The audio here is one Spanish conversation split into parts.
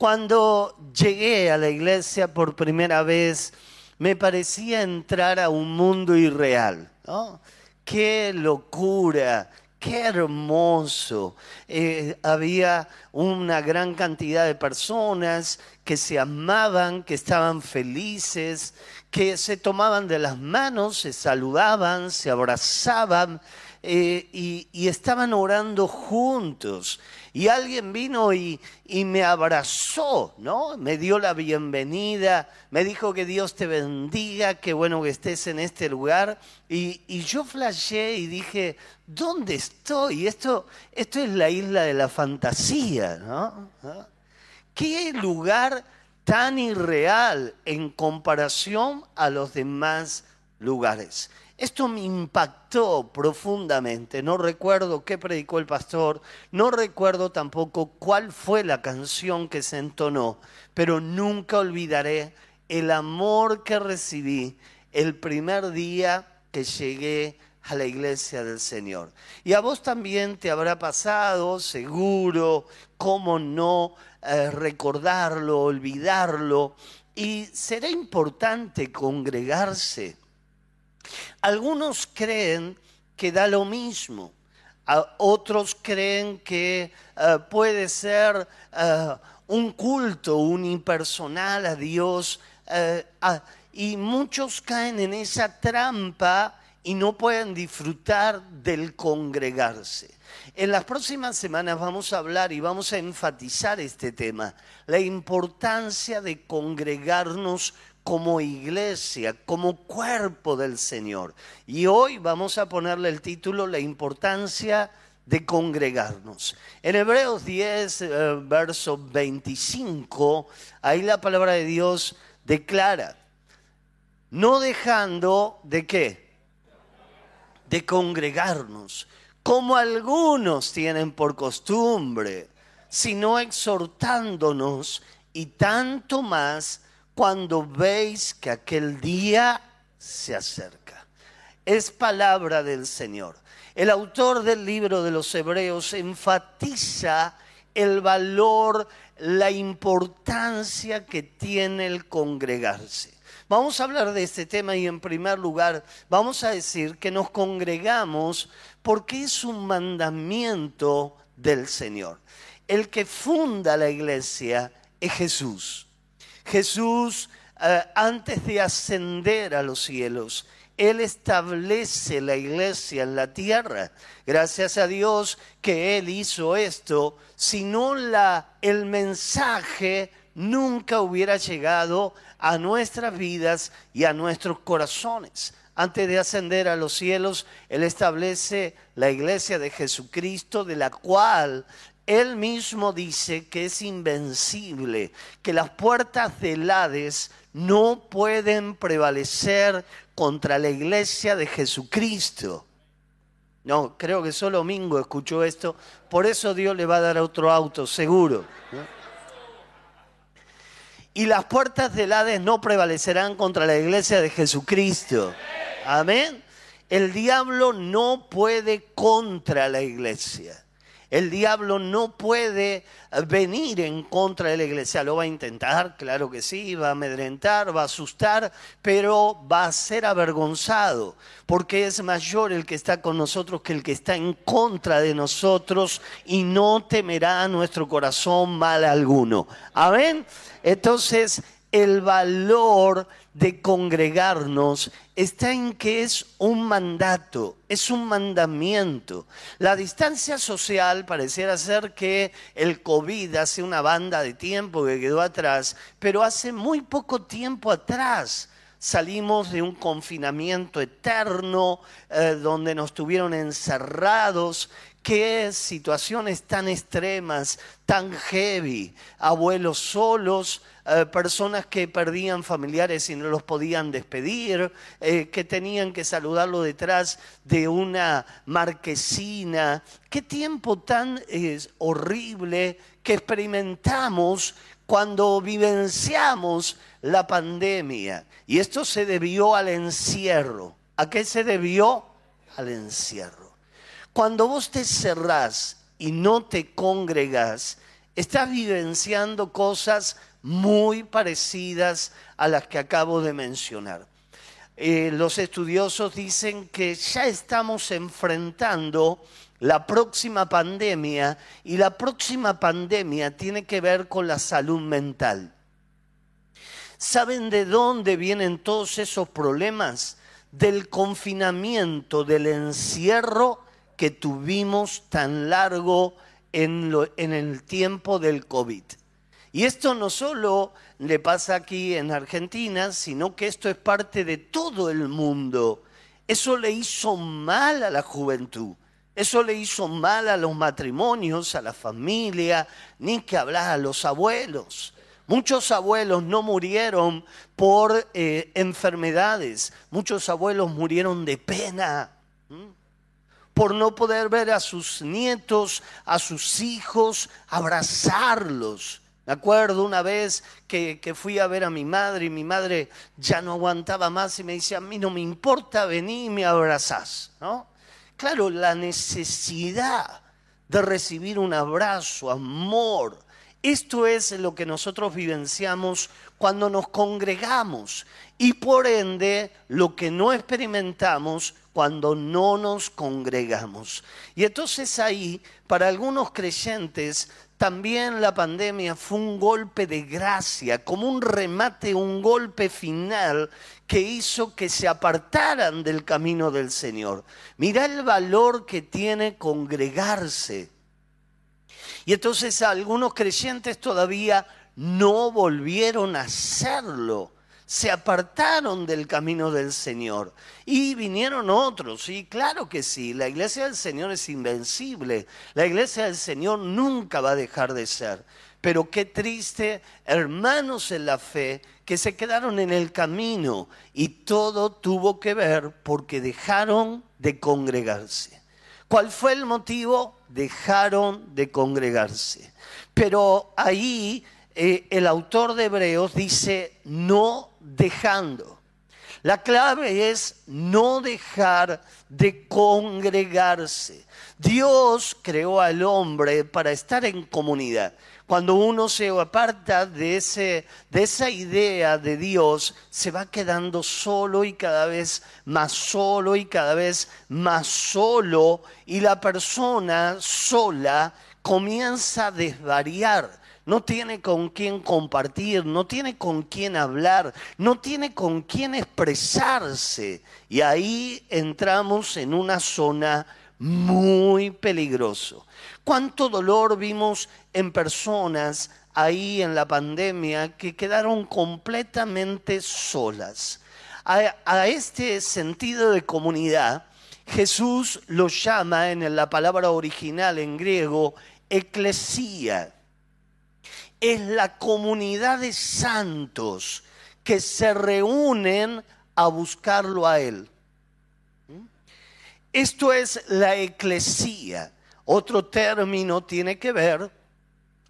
Cuando llegué a la iglesia por primera vez, me parecía entrar a un mundo irreal. Qué locura, qué hermoso. Eh, había una gran cantidad de personas que se amaban, que estaban felices, que se tomaban de las manos, se saludaban, se abrazaban eh, y, estaban orando juntos. Y alguien vino y, me abrazó, ¿no? Me dio la bienvenida, me dijo que Dios te bendiga, qué bueno que estés en este lugar. Y, yo flashé y dije, ¿dónde estoy? Esto, esto es la isla de la fantasía, ¿no? ¿Qué lugar tan irreal en comparación a los demás lugares? Esto me impactó profundamente. No recuerdo qué predicó el pastor, no recuerdo tampoco cuál fue la canción que se entonó, pero nunca olvidaré el amor que recibí el primer día que llegué a la iglesia del Señor. Y a vos también te habrá pasado, seguro, cómo no eh, recordarlo, olvidarlo. Y será importante congregarse algunos creen que da lo mismo. otros creen que eh, puede ser eh, un culto unipersonal a Dios. Eh, y muchos caen en esa trampa y no pueden disfrutar del congregarse. En las próximas semanas vamos a hablar y vamos a enfatizar este tema, la importancia de congregarnos como iglesia, como cuerpo del Señor. Y hoy vamos a ponerle el título La importancia de congregarnos. En Hebreos 10, eh, verso 25, ahí la palabra de Dios declara, no dejando de qué? De congregarnos, como algunos tienen por costumbre, sino exhortándonos y tanto más cuando veis que aquel día se acerca. Es palabra del Señor. El autor del libro de los Hebreos enfatiza el valor, la importancia que tiene el congregarse. Vamos a hablar de este tema y en primer lugar vamos a decir que nos congregamos porque es un mandamiento del Señor. El que funda la iglesia es Jesús. Jesús, eh, antes de ascender a los cielos, Él establece la iglesia en la tierra. Gracias a Dios que Él hizo esto, si no la, el mensaje nunca hubiera llegado a nuestras vidas y a nuestros corazones. Antes de ascender a los cielos, Él establece la iglesia de Jesucristo, de la cual él mismo dice que es invencible, que las puertas del Hades no pueden prevalecer contra la iglesia de Jesucristo. No, creo que solo Mingo escuchó esto, por eso Dios le va a dar otro auto, seguro. Y las puertas del Hades no prevalecerán contra la iglesia de Jesucristo. Amén. El diablo no puede contra la iglesia. El diablo no puede venir en contra de la iglesia. Lo va a intentar, claro que sí, va a amedrentar, va a asustar, pero va a ser avergonzado, porque es mayor el que está con nosotros que el que está en contra de nosotros y no temerá a nuestro corazón mal alguno. Amén. Entonces, el valor de congregarnos está en que es un mandato, es un mandamiento. La distancia social pareciera ser que el COVID hace una banda de tiempo que quedó atrás, pero hace muy poco tiempo atrás salimos de un confinamiento eterno eh, donde nos tuvieron encerrados qué situaciones tan extremas, tan heavy, abuelos solos, eh, personas que perdían familiares y no los podían despedir, eh, que tenían que saludarlo detrás de una marquesina. Qué tiempo tan horrible que experimentamos cuando vivenciamos la pandemia. Y esto se debió al encierro. ¿A qué se debió? Al encierro. Cuando vos te cerrás y no te congregás, estás vivenciando cosas muy parecidas a las que acabo de mencionar. Eh, los estudiosos dicen que ya estamos enfrentando la próxima pandemia y la próxima pandemia tiene que ver con la salud mental. ¿Saben de dónde vienen todos esos problemas? Del confinamiento, del encierro que tuvimos tan largo en, el tiempo del COVID. Y esto no solo le pasa aquí en Argentina, sino que esto es parte de todo el mundo. Eso le hizo mal a la juventud. Eso le hizo mal a los matrimonios, a la familia, ni que hablar a los abuelos. Muchos abuelos no murieron por eh, enfermedades, muchos abuelos murieron de pena, por no poder ver a sus nietos, a sus hijos, abrazarlos. Me acuerdo una vez que, que, fui a ver a mi madre y mi madre ya no aguantaba más y me decía, a mí no me importa, vení y me abrazás, ¿no? Claro, la necesidad de recibir un abrazo, amor. Esto es lo que nosotros vivenciamos cuando nos congregamos y por ende lo que no experimentamos cuando no nos congregamos. Y entonces ahí, para algunos creyentes, también la pandemia fue un golpe de gracia, como un remate, un golpe final que hizo que se apartaran del camino del Señor. Mira el valor que tiene congregarse. Y entonces algunos creyentes todavía no volvieron a hacerlo se apartaron del camino del Señor y vinieron otros. Y claro que sí, la iglesia del Señor es invencible. La iglesia del Señor nunca va a dejar de ser. Pero qué triste, hermanos en la fe, que se quedaron en el camino y todo tuvo que ver porque dejaron de congregarse. ¿Cuál fue el motivo? Dejaron de congregarse. Pero ahí eh, el autor de Hebreos dice, no dejando. La clave es no dejar de congregarse. Dios creó al hombre para estar en comunidad. Cuando uno se aparta de, ese, de esa idea de Dios, se va quedando solo y cada vez más solo y cada vez más solo. Y la persona sola comienza a desvariar no tiene con quién compartir, no tiene con quién hablar, no tiene con quién expresarse. Y ahí entramos en una zona muy peligroso. ¿Cuánto dolor vimos en personas ahí en la pandemia que quedaron completamente solas? A, a este sentido de comunidad, Jesús lo llama en la palabra original en griego eclesía es la comunidad de santos que se reúnen a buscarlo a Él. Esto es la eclesía. Otro término tiene que ver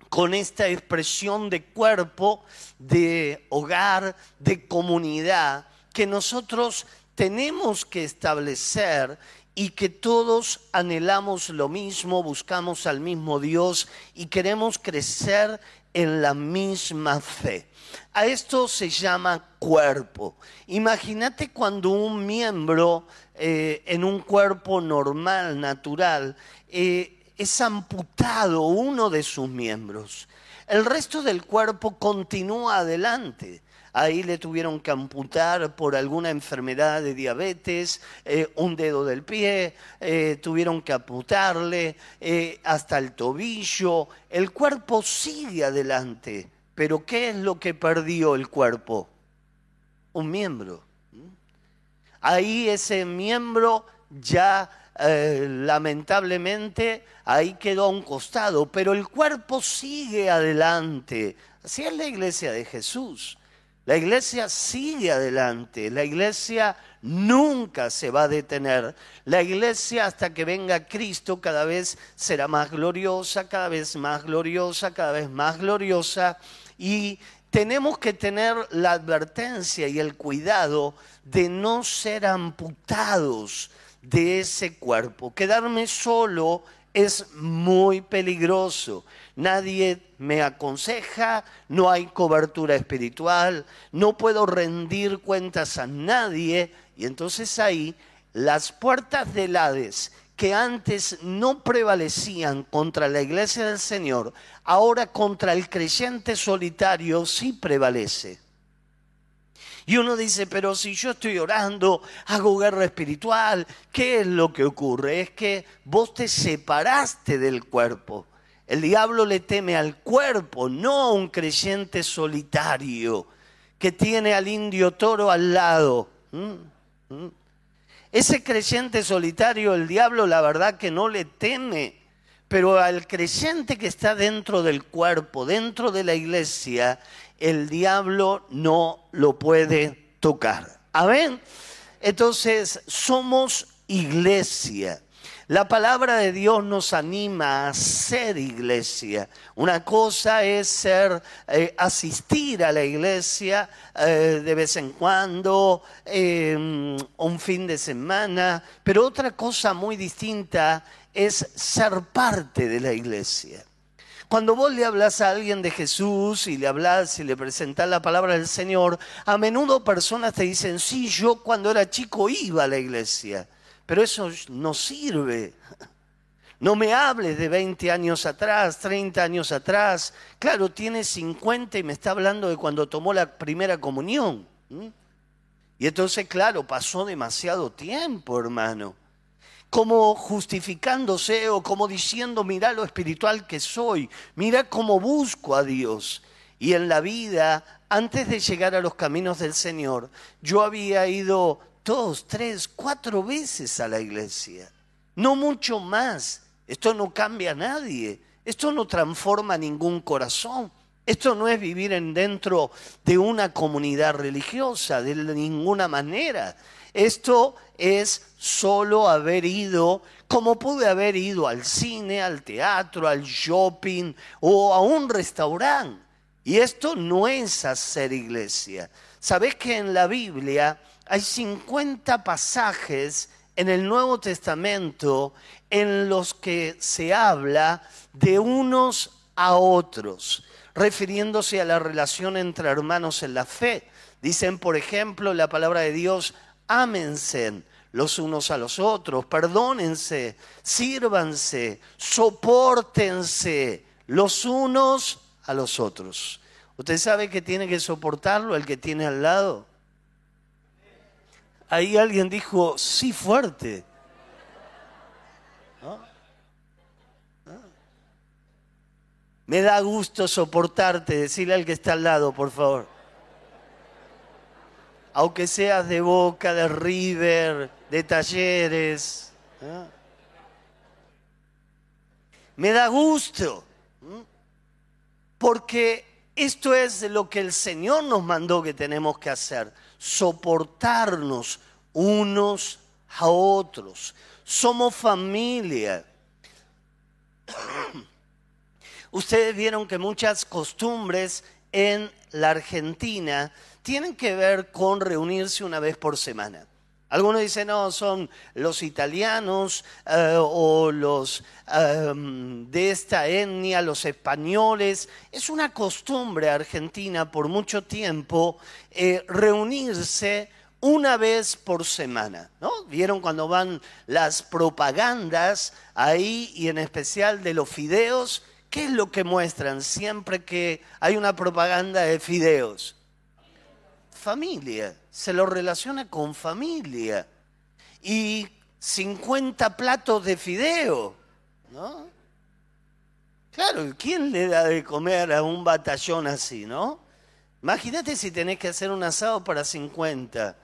con esta expresión de cuerpo, de hogar, de comunidad, que nosotros tenemos que establecer y que todos anhelamos lo mismo, buscamos al mismo Dios y queremos crecer en la misma fe. A esto se llama cuerpo. Imagínate cuando un miembro eh, en un cuerpo normal, natural, eh, es amputado uno de sus miembros. El resto del cuerpo continúa adelante. Ahí le tuvieron que amputar por alguna enfermedad de diabetes, eh, un dedo del pie, eh, tuvieron que amputarle eh, hasta el tobillo. El cuerpo sigue adelante, pero ¿qué es lo que perdió el cuerpo? Un miembro. Ahí ese miembro ya lamentablemente ahí quedó a un costado, pero el cuerpo sigue adelante. Así es la iglesia de Jesús. La iglesia sigue adelante, la iglesia nunca se va a detener. La iglesia hasta que venga Cristo cada vez será más gloriosa, cada vez más gloriosa, cada vez más gloriosa. Y tenemos que tener la advertencia y el cuidado de no ser amputados de ese cuerpo. Quedarme solo es muy peligroso. Nadie me aconseja, no hay cobertura espiritual, no puedo rendir cuentas a nadie. Y entonces ahí las puertas del Hades que antes no prevalecían contra la iglesia del Señor, ahora contra el creyente solitario sí prevalece. Y uno dice, pero si yo estoy orando, hago guerra espiritual, ¿qué es lo que ocurre? Es que vos te separaste del cuerpo. El diablo le teme al cuerpo, no a un creyente solitario que tiene al indio toro al lado. ¿Mm? ¿Mm? Ese creyente solitario, el diablo, la verdad que no le teme. Pero al creyente que está dentro del cuerpo, dentro de la iglesia, el diablo no lo puede tocar. Amén. Entonces, somos iglesia. La palabra de Dios nos anima a ser iglesia. Una cosa es ser, eh, asistir a la iglesia eh, de vez en cuando, em, un fin de semana, pero otra cosa muy distinta es ser parte de la iglesia. Cuando vos le hablas a alguien de Jesús y le hablas y le presentás la palabra del Señor, a menudo personas te dicen, sí, yo cuando era chico iba a la iglesia. Pero eso no sirve. No me hables de 20 años atrás, 30 años atrás. Claro, tiene 50 y me está hablando de cuando tomó la primera comunión. Y entonces, claro, pasó demasiado tiempo, hermano. Como justificándose o como diciendo, mira lo espiritual que soy, mira cómo busco a Dios. Y en la vida, antes de llegar a los caminos del Señor, yo había ido dos, tres, cuatro veces a la iglesia. No mucho más. Esto no cambia a nadie. Esto no transforma ningún corazón. Esto no es vivir en dentro de una comunidad religiosa, de ninguna manera. Esto es solo haber ido, como pude haber ido al cine, al teatro, al shopping o a un restaurante. Y esto no es hacer iglesia. ¿Sabés que en la Biblia hay 50 pasajes en el Nuevo Testamento en los que se habla de unos a otros, refiriéndose a la relación entre hermanos en la fe. Dicen, por ejemplo, la palabra de Dios, ámense los unos a los otros, perdónense, sírvanse, soportense los unos a los otros. ¿Usted sabe que tiene que soportarlo el que tiene al lado? Ahí alguien dijo, sí fuerte. Me da gusto soportarte, decirle al que está al lado, por favor. Aunque seas de Boca, de River, de Talleres. Me da gusto. Porque esto es lo que el Señor nos mandó que tenemos que hacer soportarnos unos a otros. Somos familia. Ustedes vieron que muchas costumbres en la Argentina tienen que ver con reunirse una vez por semana. Algunos dicen, no, son los italianos eh, o los em, de esta etnia, los españoles. Es una costumbre argentina por mucho tiempo eh, reunirse una vez por semana, ¿no? ¿Vieron cuando van las propagandas ahí y en especial de los fideos? ¿Qué es lo que muestran siempre que hay una propaganda de fideos? Familia se lo relaciona con familia. Y 50 platos de fideo, ¿no? Claro, ¿quién le da de comer a un batallón así, no? Imagínate si tenés que hacer un asado para 50.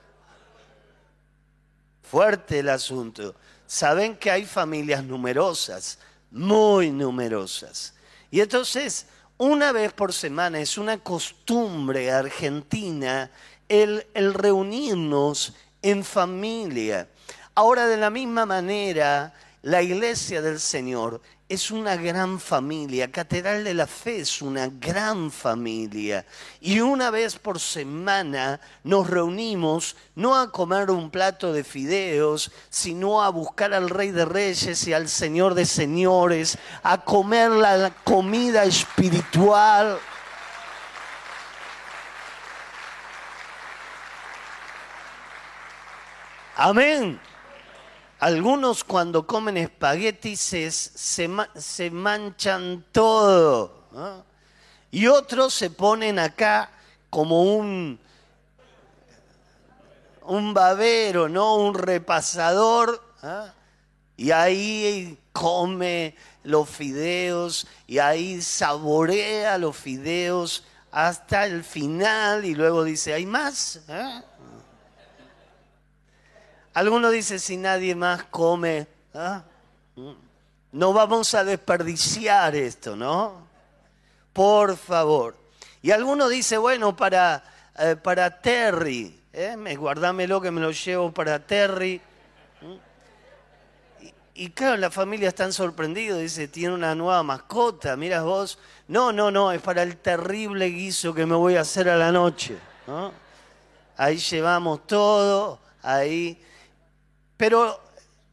Fuerte el asunto. Saben que hay familias numerosas, muy numerosas. Y entonces, una vez por semana es una costumbre argentina el, reunirnos en familia. Ahora, de la misma manera, la iglesia del Señor es una gran familia, Catedral de la Fe es una gran familia. Y una vez por semana nos reunimos no a comer un plato de fideos, sino a buscar al Rey de Reyes y al Señor de Señores, a comer la comida espiritual. Amén. Algunos cuando comen espaguetis se, manchan todo. Y otros se ponen acá como un, un babero, ¿no? Un repasador. Y ahí come los fideos y ahí saborea los fideos hasta el final y luego dice, ¿hay más? ¿eh? Alguno dice, si nadie más come, ¿ah? no vamos a desperdiciar esto, ¿no? Por favor. Y alguno dice, bueno, para, eh, para Terry, ¿eh? guardámelo que me lo llevo para Terry. Y, y, claro, la familia está sorprendida, dice, tiene una nueva mascota, miras vos. No, no, no, es para el terrible guiso que me voy a hacer a la noche. Ahí llevamos todo, ahí pero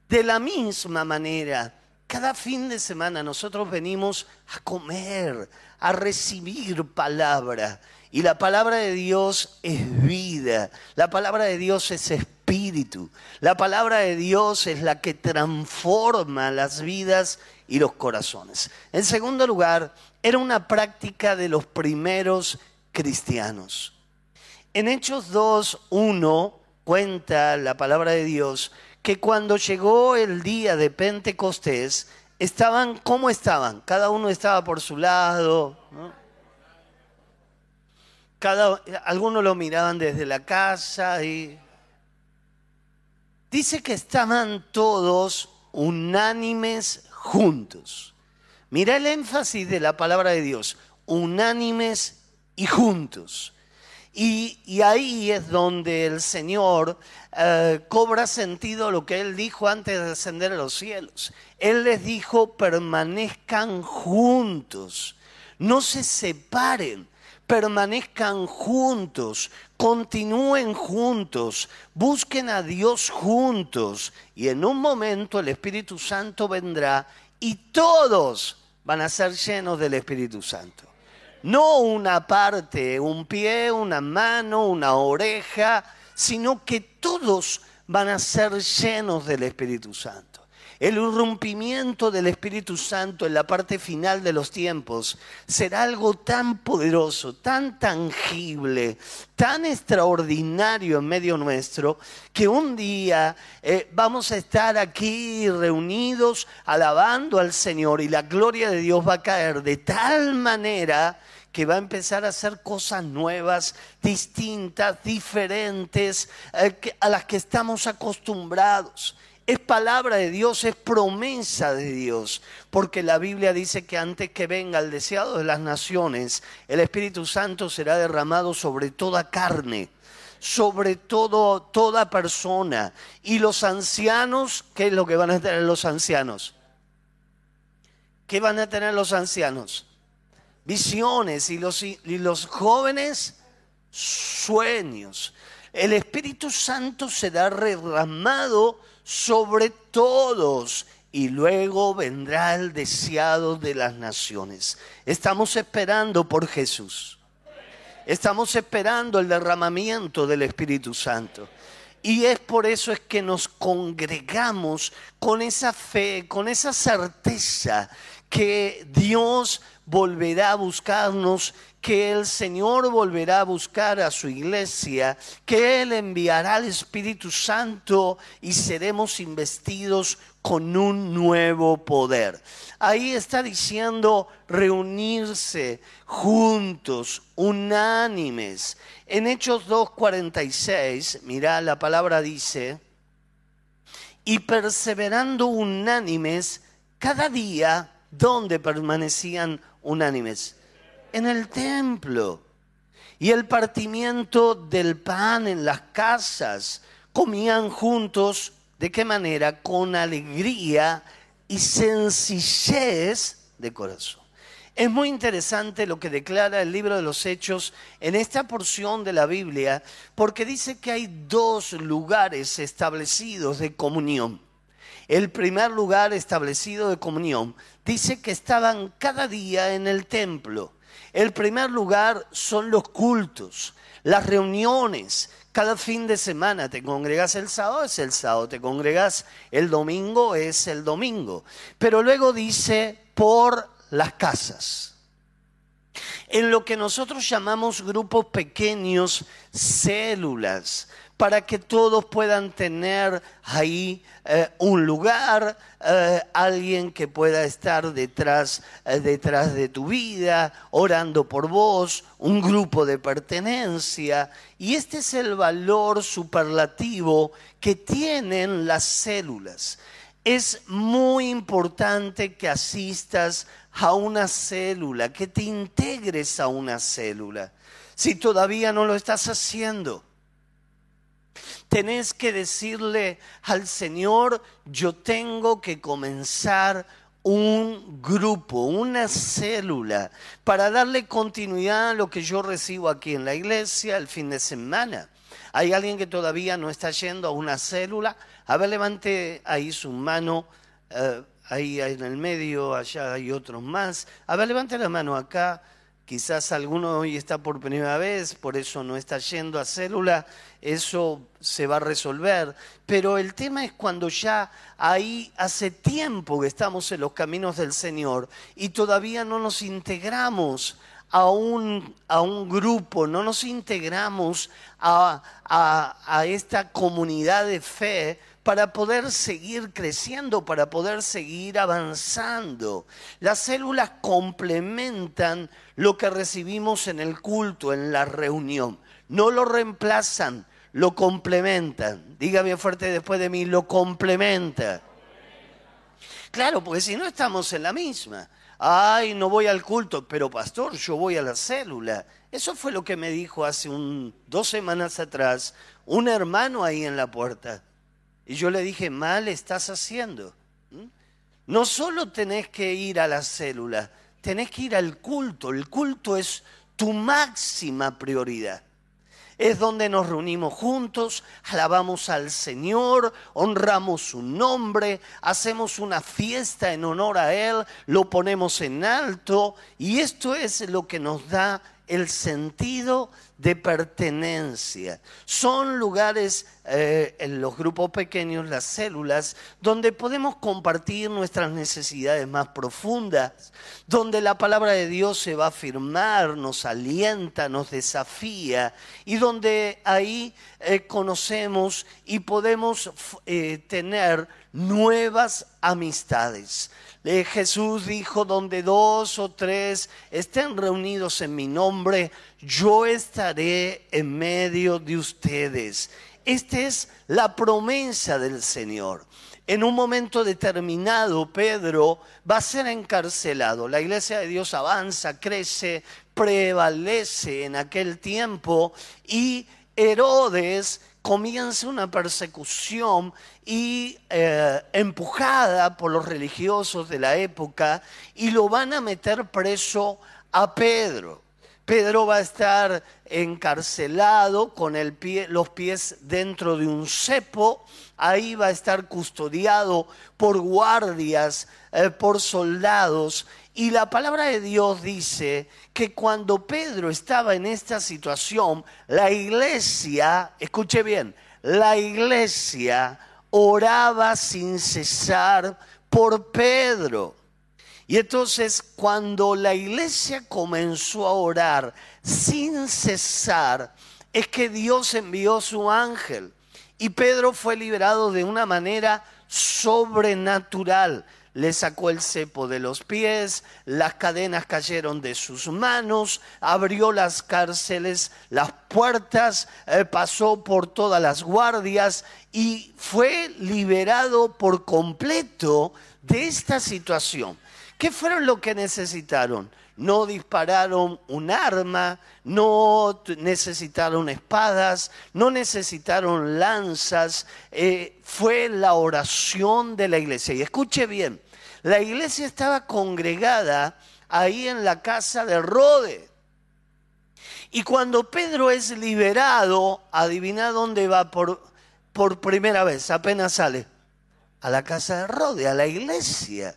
de la misma manera, cada fin de semana nosotros venimos a comer, a recibir palabra. Y la palabra de Dios es vida, la palabra de Dios es espíritu, la palabra de Dios es la que transforma las vidas y los corazones. En segundo lugar, era una práctica de los primeros cristianos. En Hechos 2, 1 cuenta la palabra de Dios que cuando llegó el día de Pentecostés, estaban como estaban, cada uno estaba por su lado. Cada, algunos lo miraban desde la casa y dice que estaban todos unánimes juntos. Mira el énfasis de la palabra de Dios, unánimes y juntos. Y, ahí es donde el Señor eh, cobra sentido lo que Él dijo antes de ascender a los cielos. Él les dijo, permanezcan juntos, no se separen, permanezcan juntos, continúen juntos, busquen a Dios juntos. Y en un momento el Espíritu Santo vendrá y todos van a ser llenos del Espíritu Santo. No una parte, un pie, una mano, una oreja, sino que todos van a ser llenos del Espíritu Santo. El irrumpimiento del Espíritu Santo en la parte final de los tiempos será algo tan poderoso, tan tangible, tan extraordinario en medio nuestro, que un día eh, vamos a estar aquí reunidos alabando al Señor y la gloria de Dios va a caer de tal manera que va a empezar a hacer cosas nuevas, distintas, diferentes eh, a las que estamos acostumbrados. Es palabra de Dios, es promesa de Dios, porque la Biblia dice que antes que venga el deseado de las naciones, el Espíritu Santo será derramado sobre toda carne, sobre todo toda persona. Y los ancianos, ¿qué es lo que van a tener los ancianos? ¿Qué van a tener los ancianos? visiones y los, y los jóvenes sueños. El Espíritu Santo será derramado sobre todos y luego vendrá el deseado de las naciones. Estamos esperando por Jesús. Estamos esperando el derramamiento del Espíritu Santo. Y es por eso es que nos congregamos con esa fe, con esa certeza que Dios volverá a buscarnos, que el Señor volverá a buscar a su iglesia, que Él enviará al Espíritu Santo y seremos investidos con un nuevo poder. Ahí está diciendo reunirse juntos, unánimes. En Hechos 2.46, mira, la palabra dice, y perseverando unánimes cada día, donde permanecían unánimes? En el templo. Y el partimiento del pan en las casas. Comían juntos, ¿de qué manera? Con alegría y sencillez de corazón. Es muy interesante lo que declara el libro de los Hechos en esta porción de la Biblia, porque dice que hay dos lugares establecidos de comunión. El primer lugar establecido de comunión dice que estaban cada día en el templo. El primer lugar son los cultos, las reuniones. Cada fin de semana te congregas el sábado, es el sábado, te congregas el domingo, es el domingo. Pero luego dice por las casas. En lo que nosotros llamamos grupos pequeños, células, para que todos puedan tener ahí eh, un lugar, eh, alguien que pueda estar detrás, eh, detrás de tu vida, orando por vos, un grupo de pertenencia. Y este es el valor superlativo que tienen las células. Es muy importante que asistas a una célula, que te integres a una célula. Si todavía no lo estás haciendo, tenés que decirle al Señor, yo tengo que comenzar un grupo, una célula, para darle continuidad a lo que yo recibo aquí en la iglesia el fin de semana. ¿Hay alguien que todavía no está yendo a una célula? A ver, levante ahí su mano. Eh, ahí en el medio, allá hay otros más. A ver, levante la mano acá. Quizás alguno hoy está por primera vez, por eso no está yendo a célula, eso se va a resolver. Pero el tema es cuando ya ahí hace tiempo que estamos en los caminos del Señor y todavía no nos integramos a un, a un grupo, no nos integramos a, a esta comunidad de fe para poder seguir creciendo, para poder seguir avanzando. Las células complementan lo que recibimos en el culto, en la reunión. No lo reemplazan, lo complementan. Dígame fuerte después de mí, lo complementa. Claro, porque si no estamos en la misma. Ay, no voy al culto, pero pastor, yo voy a la célula. Eso fue lo que me dijo hace dos semanas atrás un hermano ahí en la puerta. Y yo le dije, mal estás haciendo. No solo tenés que ir a la célula, tenés que ir al culto. El culto es tu máxima prioridad. Es donde nos reunimos juntos, alabamos al Señor, honramos su nombre, hacemos una fiesta en honor a Él, lo ponemos en alto y esto es lo que nos da el sentido de pertenencia. Son lugares eh, en los grupos pequeños, las células, donde podemos compartir nuestras necesidades más profundas, donde la palabra de Dios se va a afirmar, nos alienta, nos desafía y donde ahí eh, conocemos y podemos eh, tener nuevas amistades. Jesús dijo, donde dos o tres estén reunidos en mi nombre, yo estaré en medio de ustedes. Esta es la promesa del Señor. En un momento determinado, Pedro va a ser encarcelado. La iglesia de Dios avanza, crece, prevalece en aquel tiempo y Herodes comienza una persecución y eh, empujada por los religiosos de la época y lo van a meter preso a Pedro. Pedro va a estar encarcelado con el pie, los pies dentro de un cepo, ahí va a estar custodiado por guardias, eh, por soldados. Y la palabra de Dios dice que cuando Pedro estaba en esta situación, la iglesia, escuche bien, la iglesia oraba sin cesar por Pedro. Y entonces cuando la iglesia comenzó a orar sin cesar, es que Dios envió su ángel. Y Pedro fue liberado de una manera sobrenatural. Le sacó el cepo de los pies, las cadenas cayeron de sus manos, abrió las cárceles, las puertas, eh, pasó por todas las guardias y fue liberado por completo de esta situación. ¿Qué fueron lo que necesitaron? No dispararon un arma, no necesitaron espadas, no necesitaron lanzas. Eh, fue la oración de la iglesia. Y escuche bien, La iglesia estaba congregada ahí en la casa de Rode. Y cuando Pedro es liberado, adivina dónde va por, por primera vez, apenas sale, a la casa de Rode, a la iglesia.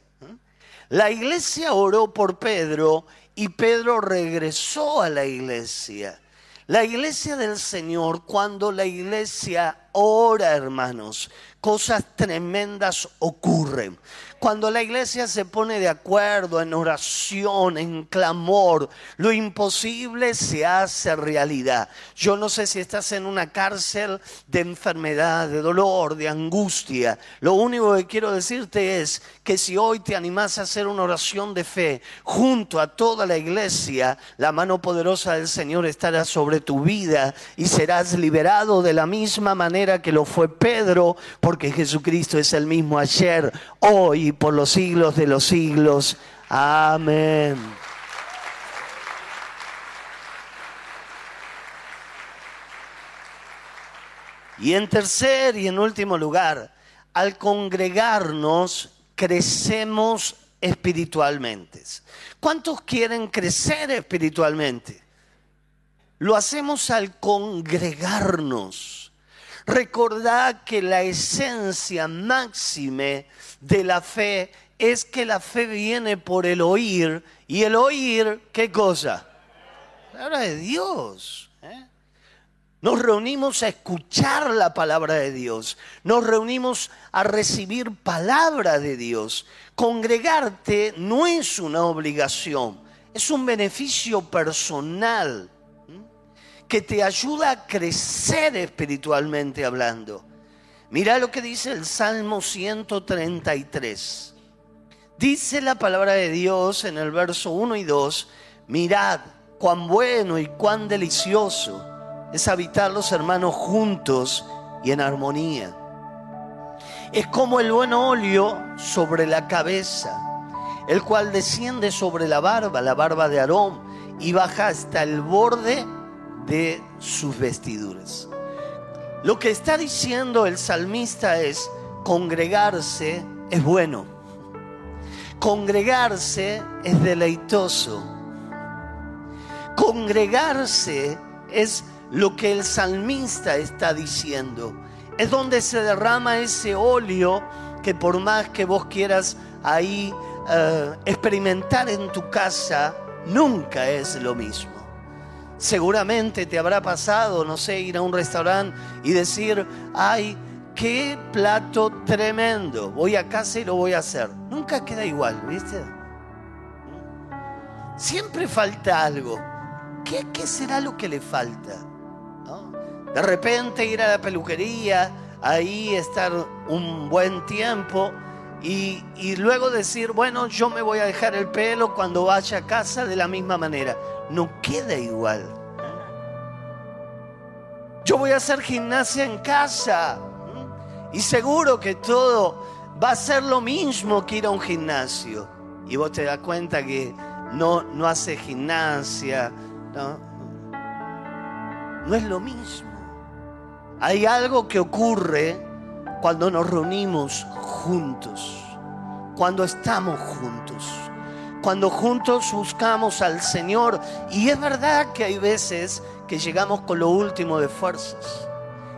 La iglesia oró por Pedro y Pedro regresó a la iglesia. La iglesia del Señor, cuando la iglesia ora, hermanos, cosas tremendas ocurren. Cuando la iglesia se pone de acuerdo en oración, en clamor, lo imposible se hace realidad. Yo no sé si estás en una cárcel de enfermedad, de dolor, de angustia. Lo único que quiero decirte es que si hoy te animas a hacer una oración de fe junto a toda la iglesia, la mano poderosa del Señor estará sobre tu vida y serás liberado de la misma manera que lo fue Pedro, porque Jesucristo es el mismo ayer, hoy y por los siglos de los siglos. Amén. Y en tercer y en último lugar, al congregarnos crecemos espiritualmente. ¿Cuántos quieren crecer espiritualmente? Lo hacemos al congregarnos. Recordad que la esencia máxime de la fe es que la fe viene por el oír y el oír, ¿qué cosa? La palabra de Dios. ¿eh? Nos reunimos a escuchar la palabra de Dios. Nos reunimos a recibir palabra de Dios. Congregarte no es una obligación, es un beneficio personal que te ayuda a crecer espiritualmente hablando. Mira lo que dice el Salmo 133. Dice la palabra de Dios en el verso 1 y 2, mirad cuán bueno y cuán delicioso es habitar los hermanos juntos y en armonía. Es como el buen óleo sobre la cabeza, el cual desciende sobre la barba, la barba de Aarón, y baja hasta el borde de sus vestiduras. Lo que está diciendo el salmista es, congregarse es bueno. Congregarse es deleitoso. Congregarse es lo que el salmista está diciendo. Es donde se derrama ese óleo que por más que vos quieras ahí eh, experimentar en tu casa, nunca es lo mismo. Seguramente te habrá pasado, no sé, ir a un restaurante y decir, ay, qué plato tremendo, voy a casa y lo voy a hacer. Nunca queda igual, ¿viste? Siempre falta algo. ¿Qué, será lo que le falta? De repente ir a la peluquería, ahí estar un buen tiempo y luego decir, bueno, yo me voy a dejar el pelo cuando vaya a casa de la misma manera no queda igual. Yo voy a hacer gimnasia en casa y seguro que todo va a ser lo mismo que ir a un gimnasio. Y vos te das cuenta que no, no hace gimnasia, ¿no? no es lo mismo. Hay algo que ocurre cuando nos reunimos juntos, cuando estamos juntos cuando juntos buscamos al Señor. Y es verdad que hay veces que llegamos con lo último de fuerzas.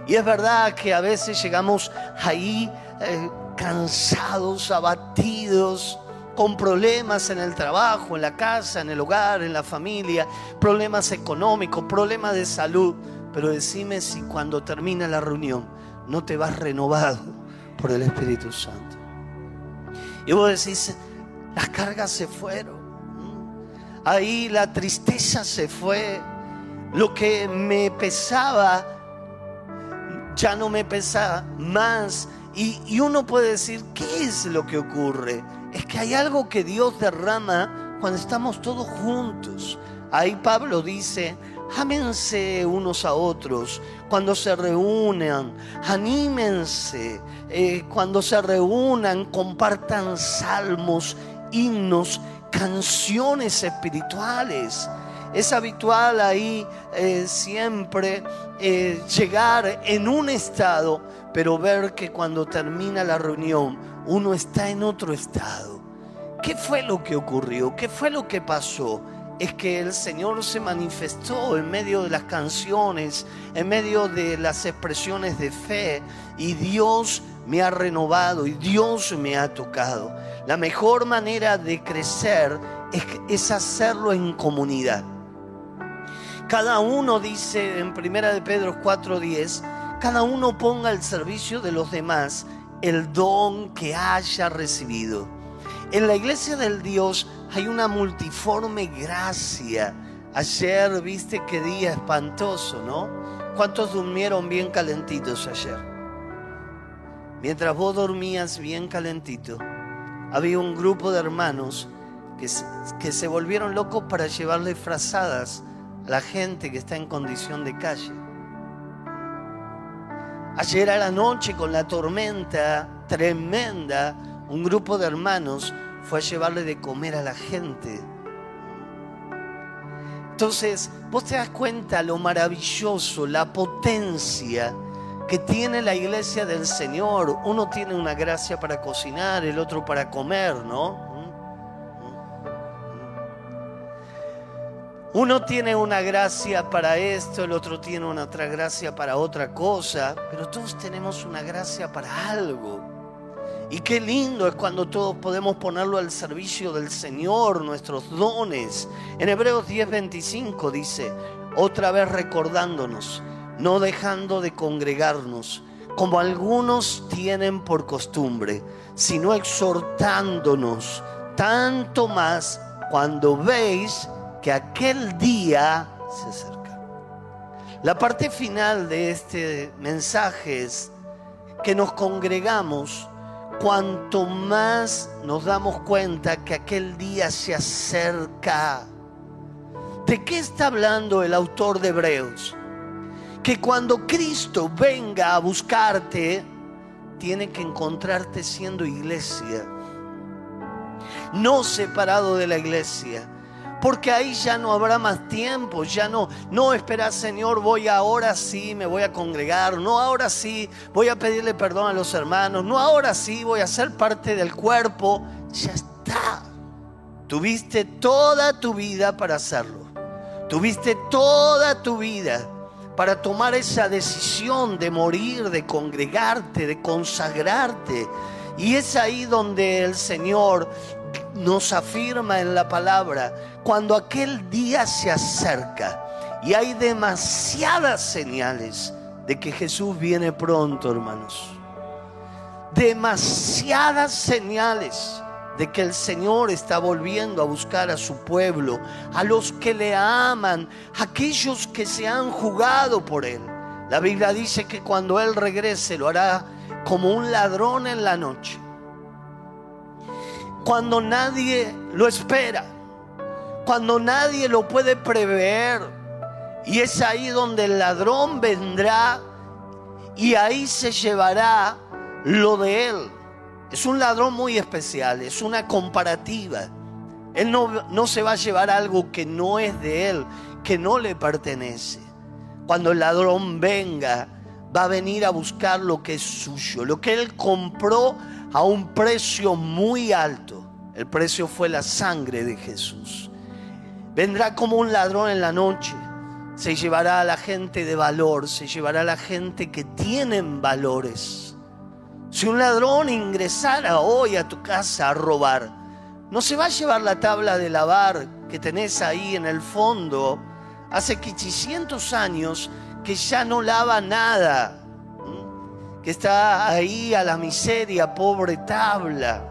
Y es verdad que a veces llegamos ahí eh, cansados, abatidos, con problemas en el trabajo, en la casa, en el hogar, en la familia, problemas económicos, problemas de salud. Pero decime si cuando termina la reunión no te vas renovado por el Espíritu Santo. Y vos decís, las cargas se fueron. Ahí la tristeza se fue. Lo que me pesaba ya no me pesa más. Y, y, uno puede decir, ¿qué es lo que ocurre? Es que hay algo que Dios derrama cuando estamos todos juntos. Ahí Pablo dice, ámense unos a otros cuando se reúnan, anímense, eh, cuando se reúnan, compartan salmos himnos, canciones espirituales. Es habitual ahí eh, siempre eh, llegar en un estado, pero ver que cuando termina la reunión uno está en otro estado. ¿Qué fue lo que ocurrió? ¿Qué fue lo que pasó? Es que el Señor se manifestó en medio de las canciones, en medio de las expresiones de fe y Dios me ha renovado y Dios me ha tocado. La mejor manera de crecer es, hacerlo en comunidad. Cada uno dice en Primera de Pedro 4:10, cada uno ponga al servicio de los demás el don que haya recibido en la iglesia del Dios hay una multiforme gracia. Ayer viste qué día espantoso, ¿no? ¿Cuántos durmieron bien calentitos ayer? Mientras vos dormías bien calentito, había un grupo de hermanos que que se volvieron locos para llevarle frazadas a la gente que está en condición de calle. Ayer a la noche con la tormenta tremenda, un grupo de hermanos fue a llevarle de comer a la gente. Entonces, vos te das cuenta lo maravilloso, la potencia que tiene la iglesia del Señor. Uno tiene una gracia para cocinar, el otro para comer, ¿no? Uno tiene una gracia para esto, el otro tiene una otra gracia para otra cosa, pero todos tenemos una gracia para algo. Y qué lindo es cuando todos podemos ponerlo al servicio del Señor, nuestros dones. En Hebreos 10:25 dice, otra vez recordándonos, no dejando de congregarnos, como algunos tienen por costumbre, sino exhortándonos, tanto más cuando veis que aquel día se acerca. La parte final de este mensaje es que nos congregamos cuanto más nos damos cuenta que aquel día se acerca. ¿De qué está hablando el autor de Hebreos? Que cuando Cristo venga a buscarte, tiene que encontrarte siendo iglesia, no separado de la iglesia. Porque ahí ya no habrá más tiempo, ya no, no espera Señor, voy ahora sí, me voy a congregar, no ahora sí, voy a pedirle perdón a los hermanos, no ahora sí, voy a ser parte del cuerpo, ya está. Tuviste toda tu vida para hacerlo, tuviste toda tu vida para tomar esa decisión de morir, de congregarte, de consagrarte. Y es ahí donde el Señor nos afirma en la palabra, cuando aquel día se acerca y hay demasiadas señales de que Jesús viene pronto, hermanos. Demasiadas señales de que el Señor está volviendo a buscar a su pueblo, a los que le aman, aquellos que se han jugado por Él. La Biblia dice que cuando Él regrese lo hará como un ladrón en la noche cuando nadie lo espera, cuando nadie lo puede prever. Y es ahí donde el ladrón vendrá y ahí se llevará lo de él. Es un ladrón muy especial, es una comparativa. Él no, no, se va a llevar algo que no es de él, que no le pertenece. Cuando el ladrón venga, va a venir a buscar lo que es suyo, lo que él compró a un precio muy alto. El precio fue la sangre de Jesús. Vendrá como un ladrón en la noche. Se llevará a la gente de valor, se llevará a la gente que tienen valores. Si un ladrón ingresara hoy a tu casa a robar, no se va a llevar la tabla de lavar que tenés ahí en el fondo. Hace 500 años que ya no lava nada que está ahí a la miseria, pobre tabla.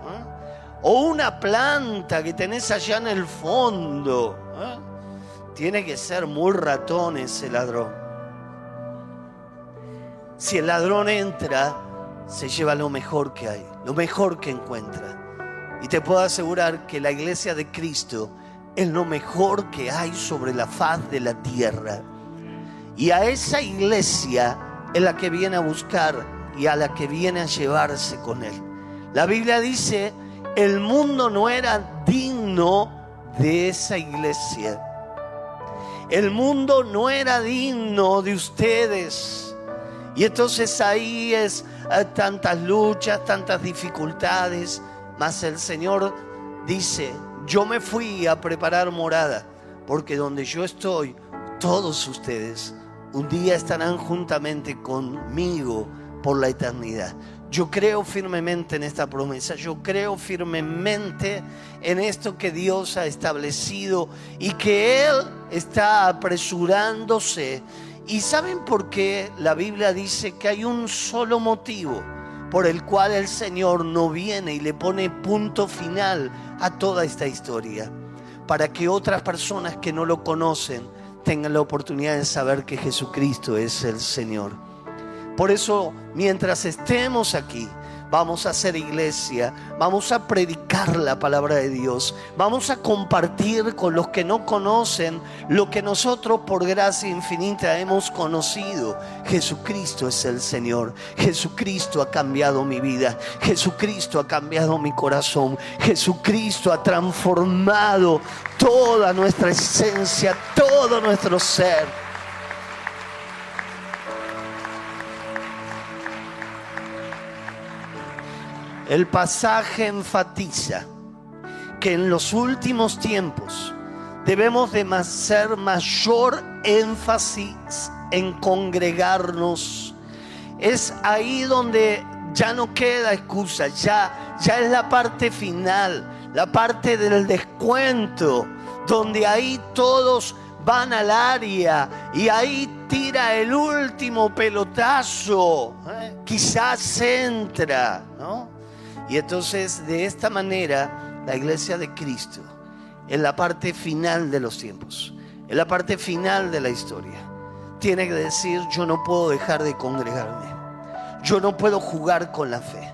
O una planta que tenés allá en el fondo. Tiene que ser muy ratón ese ladrón. Si el ladrón entra, se lleva lo mejor que hay, lo mejor que encuentra. Y te puedo asegurar que la iglesia de Cristo es lo mejor que hay sobre la faz de la tierra. Y a esa iglesia es la que viene a buscar y a la que viene a llevarse con él. La Biblia dice, el mundo no era digno de esa iglesia. El mundo no era digno de ustedes. Y entonces ahí es tantas luchas, tantas dificultades, mas el Señor dice, yo me fui a preparar morada, porque donde yo estoy, todos ustedes un día estarán juntamente conmigo por la eternidad. Yo creo firmemente en esta promesa, yo creo firmemente en esto que Dios ha establecido y que Él está apresurándose. ¿Y saben por qué la Biblia dice que hay un solo motivo por el cual el Señor no viene y le pone punto final a toda esta historia? Para que otras personas que no lo conocen tengan la oportunidad de saber que Jesucristo es el Señor. Por eso, mientras estemos aquí, vamos a hacer iglesia, vamos a predicar la palabra de Dios, vamos a compartir con los que no conocen lo que nosotros por gracia infinita hemos conocido. Jesucristo es el Señor, Jesucristo ha cambiado mi vida, Jesucristo ha cambiado mi corazón, Jesucristo ha transformado toda nuestra esencia, todo nuestro ser. El pasaje enfatiza que en los últimos tiempos debemos de hacer mayor énfasis en congregarnos. Es ahí donde ya no queda excusa, ya, ya es la parte final, la parte del descuento, donde ahí todos van al área y ahí tira el último pelotazo, ¿eh? quizás entra, ¿no? Y entonces de esta manera la iglesia de Cristo, en la parte final de los tiempos, en la parte final de la historia, tiene que decir, yo no puedo dejar de congregarme, yo no puedo jugar con la fe,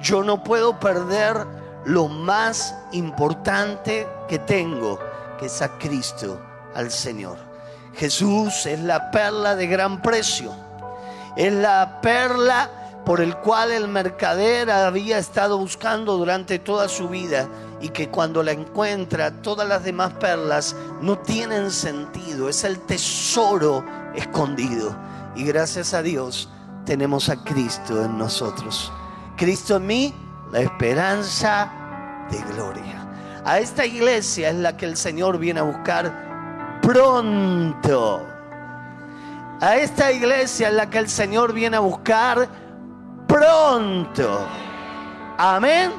yo no puedo perder lo más importante que tengo, que es a Cristo, al Señor. Jesús es la perla de gran precio, es la perla por el cual el mercader había estado buscando durante toda su vida y que cuando la encuentra todas las demás perlas no tienen sentido, es el tesoro escondido. Y gracias a Dios tenemos a Cristo en nosotros. Cristo en mí, la esperanza de gloria. A esta iglesia es la que el Señor viene a buscar pronto. A esta iglesia es la que el Señor viene a buscar pronto. Amén.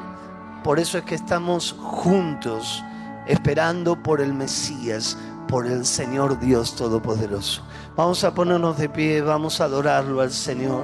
Por eso es que estamos juntos esperando por el Mesías, por el Señor Dios Todopoderoso. Vamos a ponernos de pie, vamos a adorarlo al Señor.